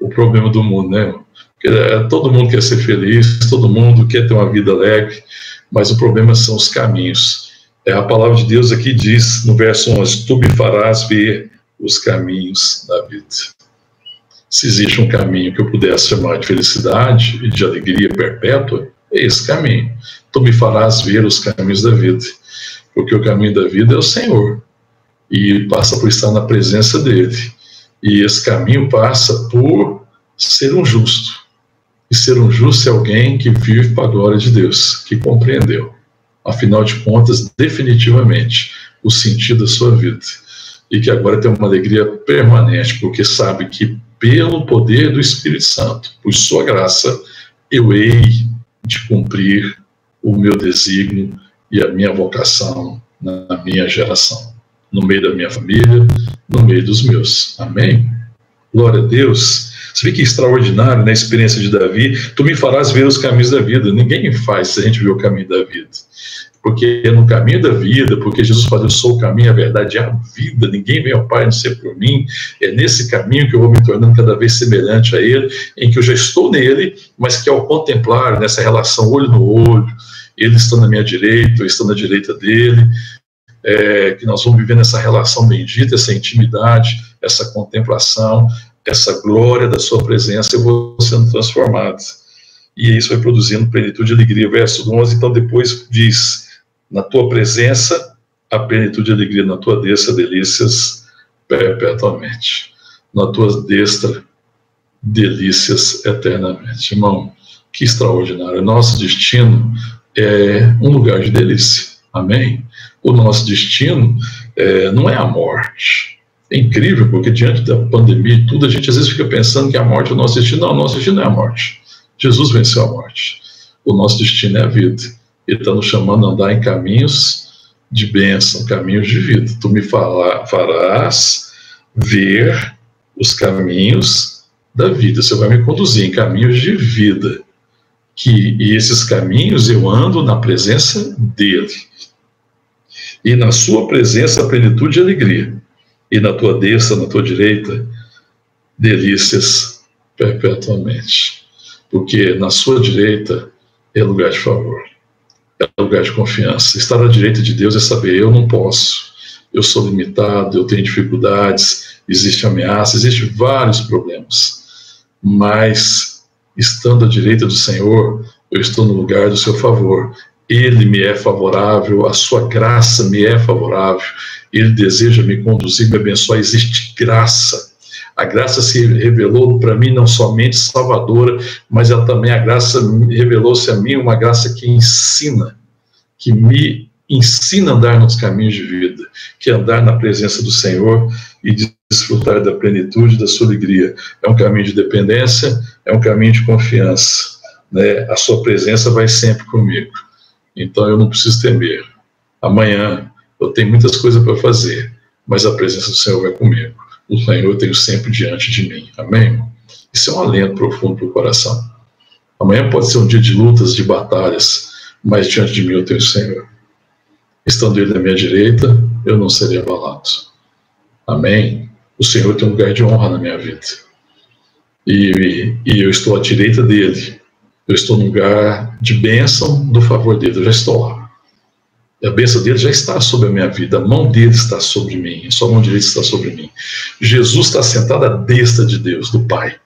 o problema do mundo, né? Porque é, todo mundo quer ser feliz, todo mundo quer ter uma vida alegre, mas o problema são os caminhos. É, a palavra de Deus aqui diz, no verso 11, Tu me farás ver os caminhos da vida. Se existe um caminho que eu pudesse chamar de felicidade e de alegria perpétua, é esse caminho. Tu me farás ver os caminhos da vida, porque o caminho da vida é o Senhor, e passa por estar na presença dEle. E esse caminho passa por ser um justo. E ser um justo é alguém que vive para a glória de Deus, que compreendeu, afinal de contas, definitivamente, o sentido da sua vida. E que agora tem uma alegria permanente, porque sabe que, pelo poder do Espírito Santo, por sua graça, eu hei de cumprir o meu desígnio e a minha vocação na minha geração, no meio da minha família, no meio dos meus. Amém? Glória a Deus. Você vê que extraordinário na né, experiência de Davi. Tu me farás ver os caminhos da vida. Ninguém faz se a gente vê o caminho da vida. Porque é no caminho da vida, porque Jesus fala, eu sou o caminho, a verdade e a vida. Ninguém vem ao Pai não ser por mim. É nesse caminho que eu vou me tornando cada vez semelhante a Ele, em que eu já estou nele, mas que ao contemplar nessa relação olho no olho, Ele está na minha direita, eu estou na direita dele, é, que nós vamos viver nessa relação bendita, essa intimidade, essa contemplação, essa glória da sua presença, eu vou sendo transformado. E isso vai produzindo plenitude e alegria. Verso 11, então depois diz, na tua presença, a plenitude e alegria, na tua destra, delícias perpetuamente. Na tua destra, delícias eternamente. Irmão, que extraordinário. Nosso destino é um lugar de delícia. Amém? O nosso destino é, não é a morte é incrível, porque diante da pandemia e tudo, a gente às vezes fica pensando que a morte é o nosso destino. Não, o nosso destino é a morte. Jesus venceu a morte. O nosso destino é a vida. Ele está nos chamando a andar em caminhos de bênção, caminhos de vida. Tu me farás ver os caminhos da vida. Você vai me conduzir em caminhos de vida. Que, e esses caminhos eu ando na presença dele. E na sua presença, a plenitude e alegria e na tua destra, na tua direita, delícias perpetuamente. Porque na sua direita é lugar de favor, é lugar de confiança. Estar à direita de Deus é saber: eu não posso, eu sou limitado, eu tenho dificuldades, existe ameaça, existem vários problemas. Mas, estando à direita do Senhor, eu estou no lugar do seu favor. Ele me é favorável, a sua graça me é favorável, ele deseja me conduzir, me abençoar. Existe graça. A graça se revelou para mim não somente salvadora, mas ela também a graça revelou-se a mim uma graça que ensina, que me ensina a andar nos caminhos de vida, que é andar na presença do Senhor e desfrutar da plenitude da sua alegria. É um caminho de dependência, é um caminho de confiança. Né? A sua presença vai sempre comigo. Então eu não preciso temer. Amanhã eu tenho muitas coisas para fazer, mas a presença do Senhor vai comigo. O Senhor eu tenho sempre diante de mim. Amém? Isso é um alento profundo para o coração. Amanhã pode ser um dia de lutas, de batalhas, mas diante de mim eu tenho o Senhor. Estando Ele à minha direita, eu não serei abalado. Amém? O Senhor tem um lugar de honra na minha vida. E, e, e eu estou à direita dele. Eu estou no lugar de bênção do favor dele. Eu já estou lá. E a bênção dele já está sobre a minha vida. A mão dele está sobre mim. A sua mão direita está sobre mim. Jesus está sentado à destra de Deus, do Pai.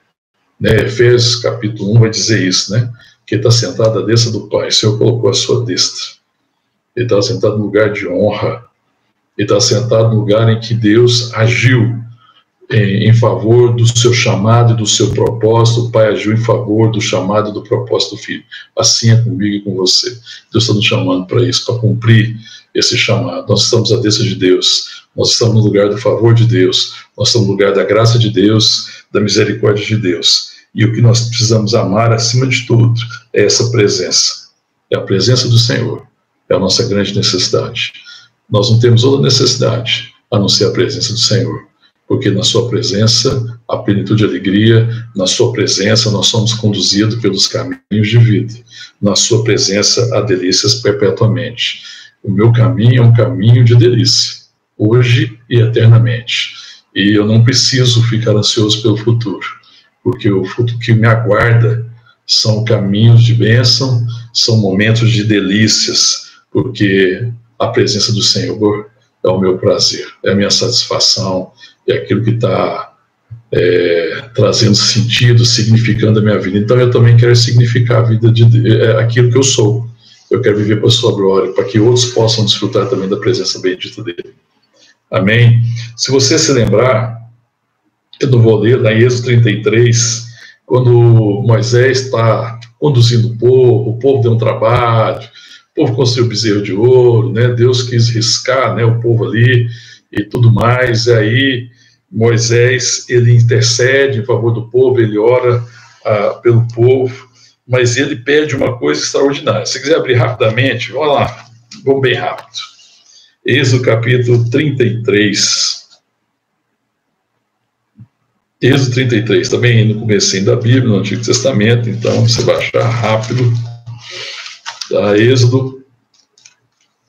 Né? Efésios capítulo 1 vai dizer isso, né? Que está sentado à destra do Pai. O Senhor colocou a sua destra. Ele está sentado no lugar de honra. Ele está sentado no lugar em que Deus agiu em, em, favor do seu chamado e do seu propósito. O Pai agiu em favor do chamado e do propósito do Filho. Assim é comigo e com você. Deus está nos chamando para isso, para cumprir esse chamado. Nós estamos à destra de Deus. Nós estamos no lugar do favor de Deus. Nós estamos no lugar da graça de Deus, da misericórdia de Deus. E o que nós precisamos amar acima de tudo é essa presença. É a presença do Senhor é a nossa grande necessidade. Nós não temos outra necessidade a não ser a presença do Senhor, porque na Sua presença a plenitude de alegria, na Sua presença nós somos conduzidos pelos caminhos de vida, na Sua presença há delícias perpetuamente. O meu caminho é um caminho de delícia, hoje e eternamente. E eu não preciso ficar ansioso pelo futuro, porque o futuro que me aguarda são caminhos de bênção, são momentos de delícias, porque a presença do Senhor é o meu prazer, é a minha satisfação, é aquilo que está é, trazendo sentido, significando a minha vida. Então eu também quero significar a vida de é, aquilo que eu sou. Eu quero viver para a sua glória, para que outros possam desfrutar também da presença bendita dele. Amém? Se você se lembrar, eu não vou ler, em Êxodo 33, quando Moisés está conduzindo o povo, o povo deu um trabalho, o povo construiu o bezerro de ouro, né? Deus quis riscar, né, o povo ali e tudo mais. E aí Moisés ele intercede em favor do povo, ele ora ah, pelo povo, mas ele pede uma coisa extraordinária. Se quiser abrir rapidamente, olha lá, vamos bem rápido. Êxodo capítulo 33. Êxodo 33, também no começo da Bíblia, no Antigo Testamento, então você vai achar rápido da Êxodo,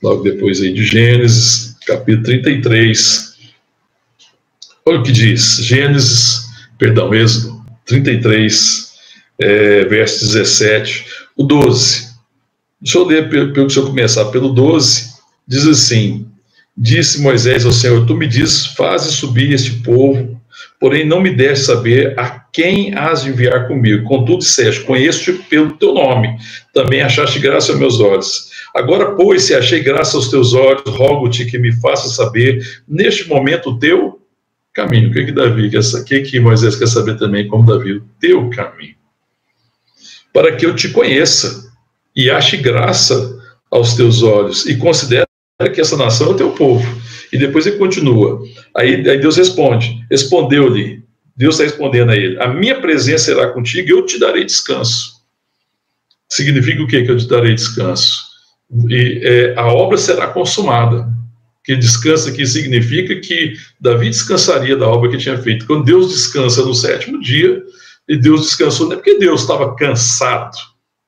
logo depois aí de Gênesis, capítulo 33. Olha o que diz, Gênesis, perdão, Êxodo 33, é, verso 17, o 12. Deixa eu ler pelo, pelo que eu começar, pelo 12, diz assim, Disse Moisés ao Senhor, tu me dizes, faze subir este povo, porém não me deste saber a quem has de enviar comigo. Contudo, disseste: Conheço-te pelo teu nome, também achaste graça aos meus olhos. Agora, pois, se achei graça aos teus olhos, rogo-te que me faça saber, neste momento, o teu caminho. O que, que Davi quer saber? O que, que Moisés quer saber também, como Davi? O teu caminho. Para que eu te conheça e ache graça aos teus olhos e considere que essa nação é o teu povo. E depois ele continua. Aí, aí Deus responde: Respondeu-lhe Deus está respondendo a ele: A minha presença será contigo e eu te darei descanso. Significa o quê que eu te darei descanso? E é, a obra será consumada. Que descanso aqui significa que Davi descansaria da obra que tinha feito. Quando Deus descansa no sétimo dia, e Deus descansou, não é porque Deus estava cansado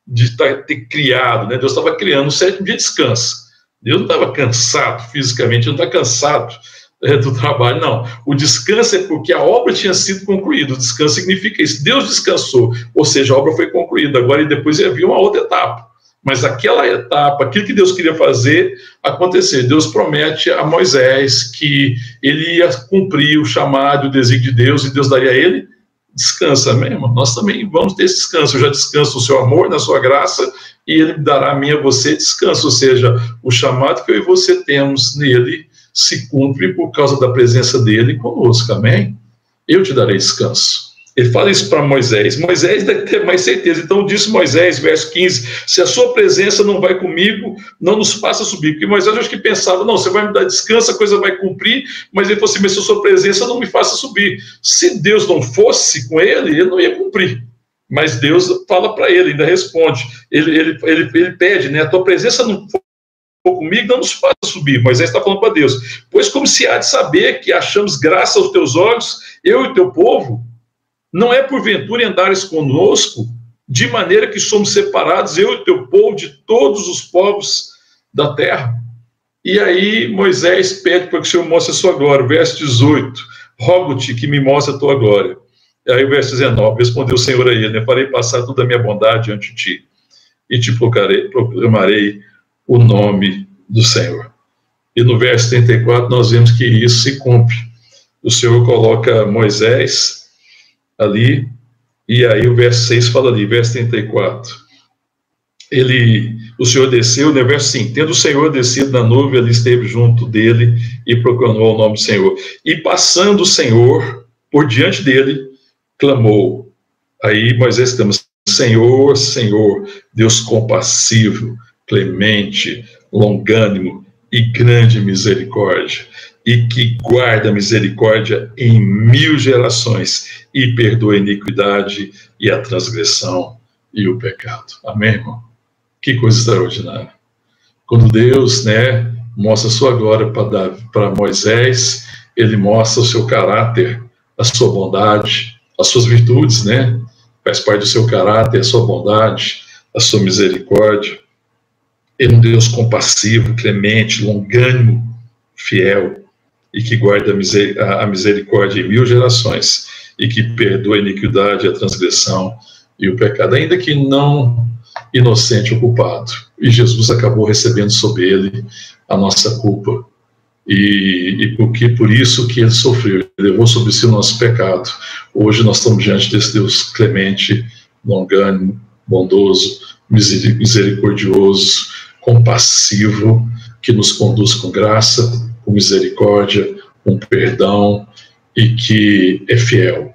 de ter criado, né? Deus estava criando, no sétimo dia descansa. Deus não estava cansado fisicamente, não está cansado é, do trabalho, não. O descanso é porque a obra tinha sido concluída. O descanso significa isso. Deus descansou, ou seja, a obra foi concluída. Agora e depois havia uma outra etapa. Mas aquela etapa, aquilo que Deus queria fazer, acontecer. Deus promete a Moisés que ele ia cumprir o chamado, o desígnio de Deus, e Deus daria a ele descansa mesmo. Nós também vamos ter esse descanso. Eu já descanso o seu amor, na sua graça, e ele dará a mim a você descanso. Ou seja, o chamado que eu e você temos nele se cumpre por causa da presença dele conosco, amém? eu te darei descanso. Ele fala isso para Moisés. Moisés deve ter mais certeza. Então disse Moisés, verso 15: Se a sua presença não vai comigo, não nos faça subir. Porque Moisés acho que pensava: não, você vai me dar descanso, a coisa vai cumprir. Mas ele falou assim: mas se a sua presença não me faça subir. Se Deus não fosse com ele, ele não ia cumprir. Mas Deus fala para ele, ainda responde. Ele, ele, ele, ele pede, né? A tua presença não for comigo, não nos faça subir. Moisés está falando para Deus. Pois como se há de saber que achamos graça aos teus olhos, eu e teu povo, não é porventura andares conosco, de maneira que somos separados, eu e teu povo, de todos os povos da terra? E aí Moisés pede para que o Senhor mostre a sua glória. Verso 18: Rogo-te que me mostre a tua glória. E aí o verso 19: Respondeu o Senhor a ele: Farei passar toda a minha bondade ante ti, e te proclamarei o nome do Senhor. E no verso 34 nós vemos que isso se cumpre. O Senhor coloca Moisés ali, e aí o verso 6 fala ali, verso 34. Ele, o Senhor desceu, né, verso 5, tendo o Senhor descido na nuvem, ele esteve junto dele e proclamou o nome do Senhor. E passando o Senhor por diante dele, clamou. Aí Moisés clama, Senhor, Senhor, Deus compassivo, clemente, longânimo e grande misericórdia, e que guarda misericórdia em mil gerações e perdoa a iniquidade e a transgressão e o pecado. Amém, irmão? Que coisa extraordinária. Quando Deus, né, mostra a sua glória para Moisés, ele mostra o seu caráter, a sua bondade, as suas virtudes, né? Faz parte do seu caráter, a sua bondade, a sua misericórdia. Ele é um Deus compassivo, clemente, longânimo, fiel e que guarda a misericórdia em mil gerações e que perdoa a iniquidade, a transgressão e o pecado, ainda que não inocente ou culpado. E Jesus acabou recebendo sobre ele a nossa culpa. E, e porque por isso que ele sofreu, ele levou sobre si o nosso pecado. Hoje nós estamos diante desse Deus clemente, longânimo, bondoso, misericordioso, compassivo, que nos conduz com graça, com misericórdia, com perdão e que é fiel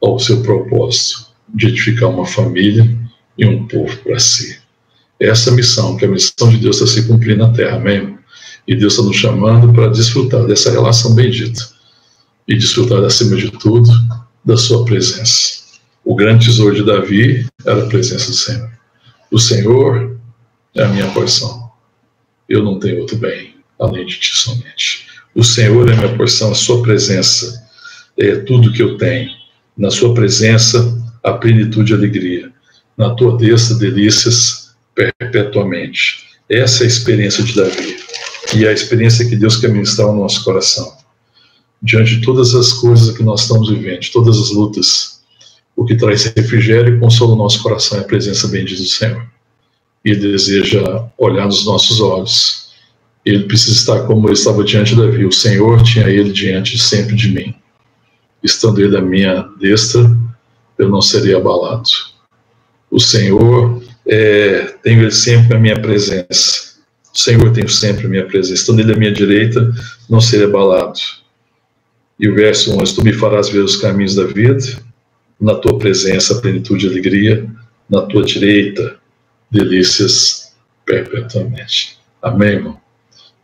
ao seu propósito de edificar uma família e um povo para si. Essa missão, que é a missão de Deus está se cumprindo na terra, amém? E Deus está nos chamando para desfrutar dessa relação bendita e desfrutar, acima de tudo, da sua presença. O grande tesouro de Davi era a presença do Senhor. O Senhor é a minha porção. Eu não tenho outro bem além de ti somente. O Senhor é minha porção, a sua presença é tudo que eu tenho. Na sua presença, a plenitude e alegria. Na tua destra, delícias perpetuamente. Essa é a experiência de Davi. E é a experiência que Deus quer ministrar no nosso coração. Diante de todas as coisas que nós estamos vivendo, de todas as lutas, o que traz refrigério e consolo no nosso coração é a presença bendita do Senhor. E deseja olhar nos nossos olhos ele precisa estar como ele estava diante de Davi. O Senhor tinha ele diante sempre de mim. Estando ele à minha destra, eu não seria abalado. O Senhor, é, tenho ele sempre a minha presença. O Senhor tem sempre a minha presença. Estando ele à minha direita, não seria abalado. E o verso 11: Tu me farás ver os caminhos da vida, na tua presença, plenitude e alegria, na tua direita, delícias perpetuamente. Amém, irmão?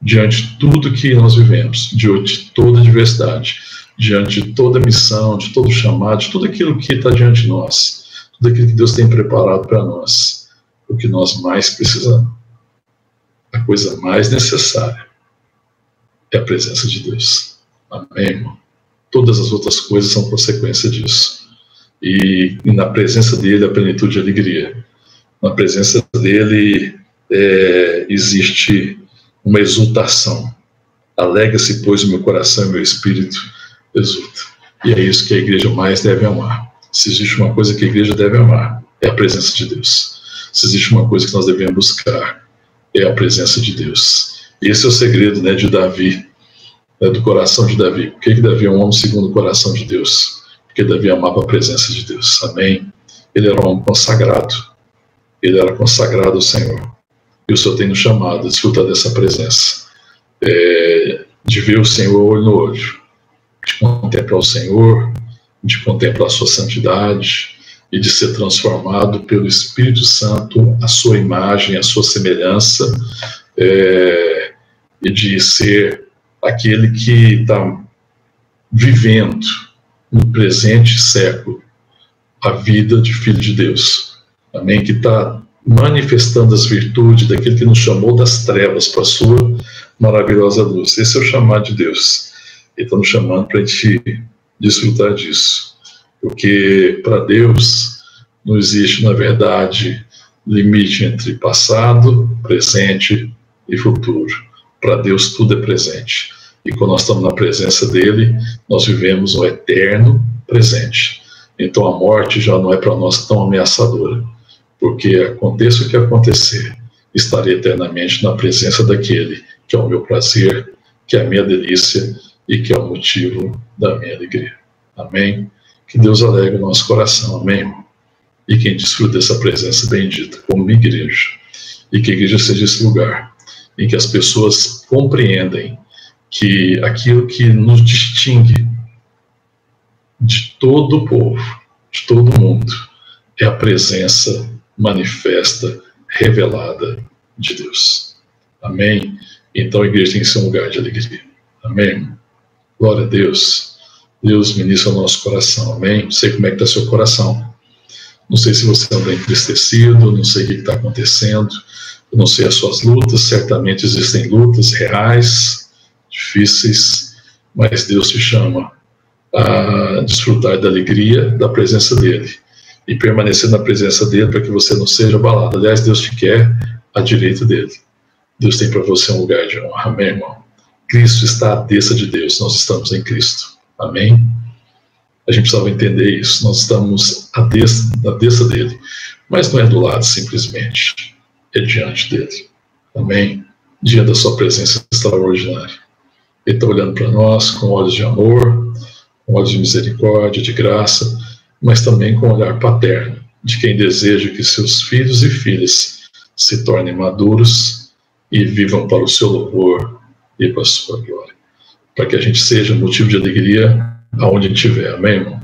Diante de tudo que nós vivemos, diante de toda a diversidade, diante de toda a missão, de todo o chamado, de tudo aquilo que está diante de nós, tudo aquilo que Deus tem preparado para nós, o que nós mais precisamos, a coisa mais necessária é a presença de Deus. Amém, irmão? Todas as outras coisas são consequência disso. E, e na presença dele, a plenitude de alegria. Na presença dele é, existe uma exultação. Alega-se, pois, o meu coração e o meu espírito exulta. E é isso que a igreja mais deve amar. Se existe uma coisa que a igreja deve amar, é a presença de Deus. Se existe uma coisa que nós devemos buscar, é a presença de Deus. Esse é o segredo né, de Davi, né, do coração de Davi. Por que, que Davi é um homem segundo o coração de Deus? Porque Davi amava a presença de Deus. Amém? Ele era um homem consagrado. Ele era consagrado ao Senhor. E o Senhor tem nos chamado a desfrutar dessa presença, é, de ver o Senhor olho no olho, de contemplar o Senhor, de contemplar a sua santidade e de ser transformado pelo Espírito Santo, a sua imagem, a sua semelhança, é, e de ser aquele que está vivendo no presente século a vida de filho de Deus. Amém? Que está manifestando as virtudes daquele que nos chamou das trevas para a sua maravilhosa luz. Esse é o chamado de Deus. Ele está nos chamando para a gente desfrutar disso. Porque para Deus não existe, na verdade, limite entre passado, presente e futuro. Para Deus tudo é presente. E quando nós estamos na presença dele, nós vivemos o eterno presente. Então a morte já não é para nós tão ameaçadora, porque aconteça o que acontecer, estarei eternamente na presença daquele que é o meu prazer, que é a minha delícia e que é o motivo da minha alegria. Amém? Que Deus alegre o nosso coração, amém? E quem desfruta dessa presença bendita como igreja, e que a igreja seja esse lugar em que as pessoas compreendem que aquilo que nos distingue de todo o povo, de todo o mundo, é a presença manifesta, revelada de Deus. Amém? Então a igreja tem que ser um lugar de alegria. Amém? Glória a Deus. Deus ministra o nosso coração. Amém? Não sei como é que está seu coração. Não sei se você anda entristecido, não sei o que está acontecendo, não sei as suas lutas, certamente existem lutas reais, difíceis, mas Deus te chama a desfrutar da alegria da presença dEle e permanecer na presença dEle para que você não seja abalado. Aliás, Deus te quer à direita dEle. Deus tem para você um lugar de honra. Amém, irmão? Cristo está à destra de Deus, nós estamos em Cristo. Amém? A gente precisava entender isso, nós estamos à destra, à destra dele, mas não é do lado simplesmente, é diante dele. Amém? Dia da sua presença extraordinária. Ele está olhando para nós com olhos de amor, com olhos de misericórdia, de graça, mas também com um olhar paterno, de quem deseja que seus filhos e filhas se tornem maduros e vivam para o seu louvor e para a sua glória. Para que a gente seja motivo de alegria aonde estiver, amém, irmão?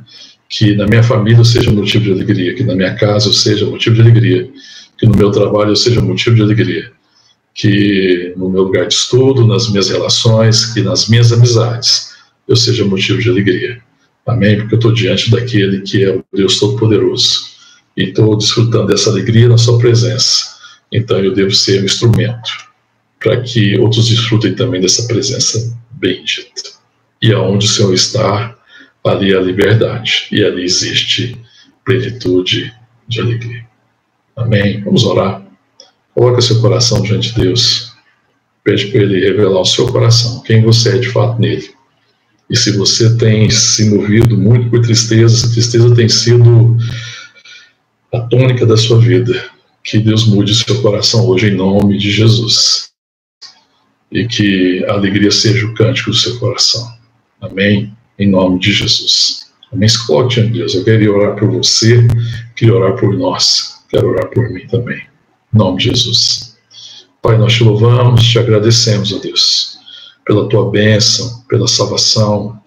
Que na minha família eu seja motivo de alegria, que na minha casa eu seja motivo de alegria, que no meu trabalho eu seja motivo de alegria, que no meu lugar de estudo, nas minhas relações, que nas minhas amizades eu seja motivo de alegria. Amém? Porque eu estou diante daquele que é o Deus Todo-Poderoso e estou desfrutando dessa alegria na sua presença. Então eu devo ser um instrumento para que outros desfrutem também dessa presença bendita. E aonde o Senhor está, ali é a liberdade, e ali existe plenitude de alegria. Amém? Vamos orar. Coloca seu coração diante de Deus. Pede para Ele revelar o seu coração, quem você é de fato nele. E se você tem se movido muito por tristeza, essa tristeza tem sido a tônica da sua vida, que Deus mude seu coração hoje em nome de Jesus e que a alegria seja o cântico do seu coração. Amém? Em nome de Jesus. Amém? Diante de Deus. Eu queria orar por você, queria orar por nós, quero orar por mim também. Em nome de Jesus. Pai, nós te louvamos, te agradecemos, ó Deus, pela tua bênção, pela salvação,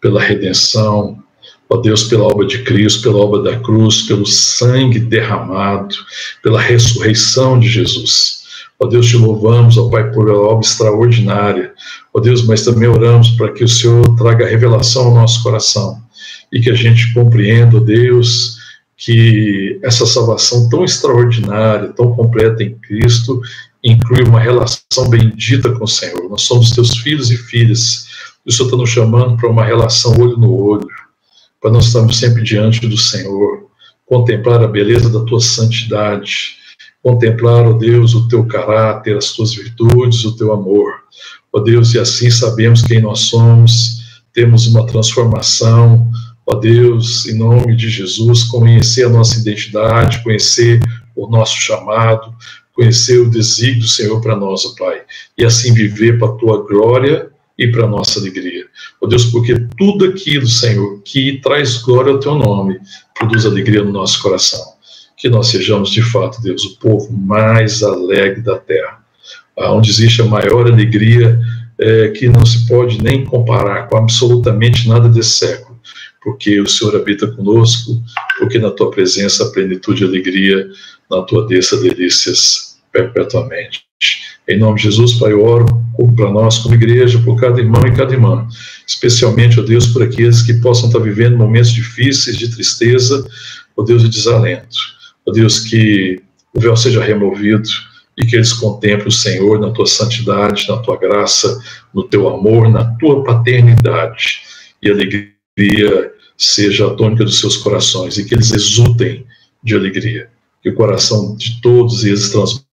pela redenção, ó Deus, pela obra de Cristo, pela obra da cruz, pelo sangue derramado, pela ressurreição de Jesus. Ó Deus, te louvamos, ó Pai, por obra extraordinária. Ó Deus, mas também oramos para que o Senhor traga revelação ao nosso coração e que a gente compreenda, ó Deus, que essa salvação tão extraordinária, tão completa em Cristo, inclui uma relação bendita com o Senhor. Nós somos teus filhos e filhas. O Senhor está nos chamando para uma relação olho no olho, para nós estarmos sempre diante do Senhor, contemplar a beleza da tua santidade contemplar, ó Deus, o teu caráter, as tuas virtudes, o teu amor. Ó Deus, e assim sabemos quem nós somos, temos uma transformação, ó Deus, em nome de Jesus, conhecer a nossa identidade, conhecer o nosso chamado, conhecer o desígnio do Senhor para nós, ó Pai, e assim viver para a tua glória e para a nossa alegria. Ó Deus, porque tudo aquilo, Senhor, que traz glória ao teu nome, produz alegria no nosso coração. Que nós sejamos de fato, Deus, o povo mais alegre da terra, onde existe a maior alegria é, que não se pode nem comparar com absolutamente nada desse século, porque o Senhor habita conosco, porque na tua presença há plenitude e alegria, na tua desça delícias perpetuamente. Em nome de Jesus, Pai, eu oro para nós como igreja, por cada irmão e cada irmã, especialmente, ó Deus, por aqueles que possam estar vivendo momentos difíceis de tristeza, ó Deus, de desalento. Ó Deus, que o véu seja removido e que eles contemplem o Senhor na tua santidade, na tua graça, no teu amor, na tua paternidade. E alegria seja a tônica dos seus corações e que eles exultem de alegria. Que o coração de todos eles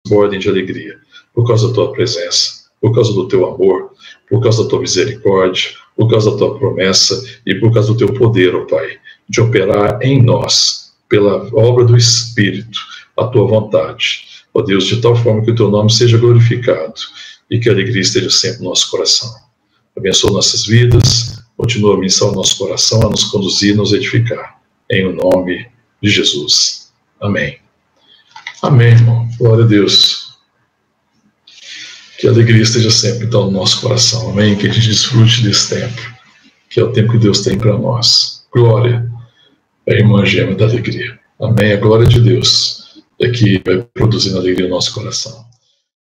transbordem de alegria por causa da tua presença, por causa do teu amor, por causa da tua misericórdia, por causa da tua promessa e por causa do teu poder, ó Pai, de operar em nós, pela obra do Espírito, a tua vontade. Ó Deus, de tal forma que o teu nome seja glorificado e que a alegria esteja sempre no nosso coração. Abençoa nossas vidas, continua a abençoar o nosso coração, a nos conduzir, nos edificar. Em o nome de Jesus. Amém. Amém, irmão. Glória a Deus. Que a alegria esteja sempre então no nosso coração. Amém? Que a gente desfrute desse tempo, que é o tempo que Deus tem para nós. Glória a irmã gêmea da alegria. Amém? A glória de Deus é que vai produzindo alegria no nosso coração.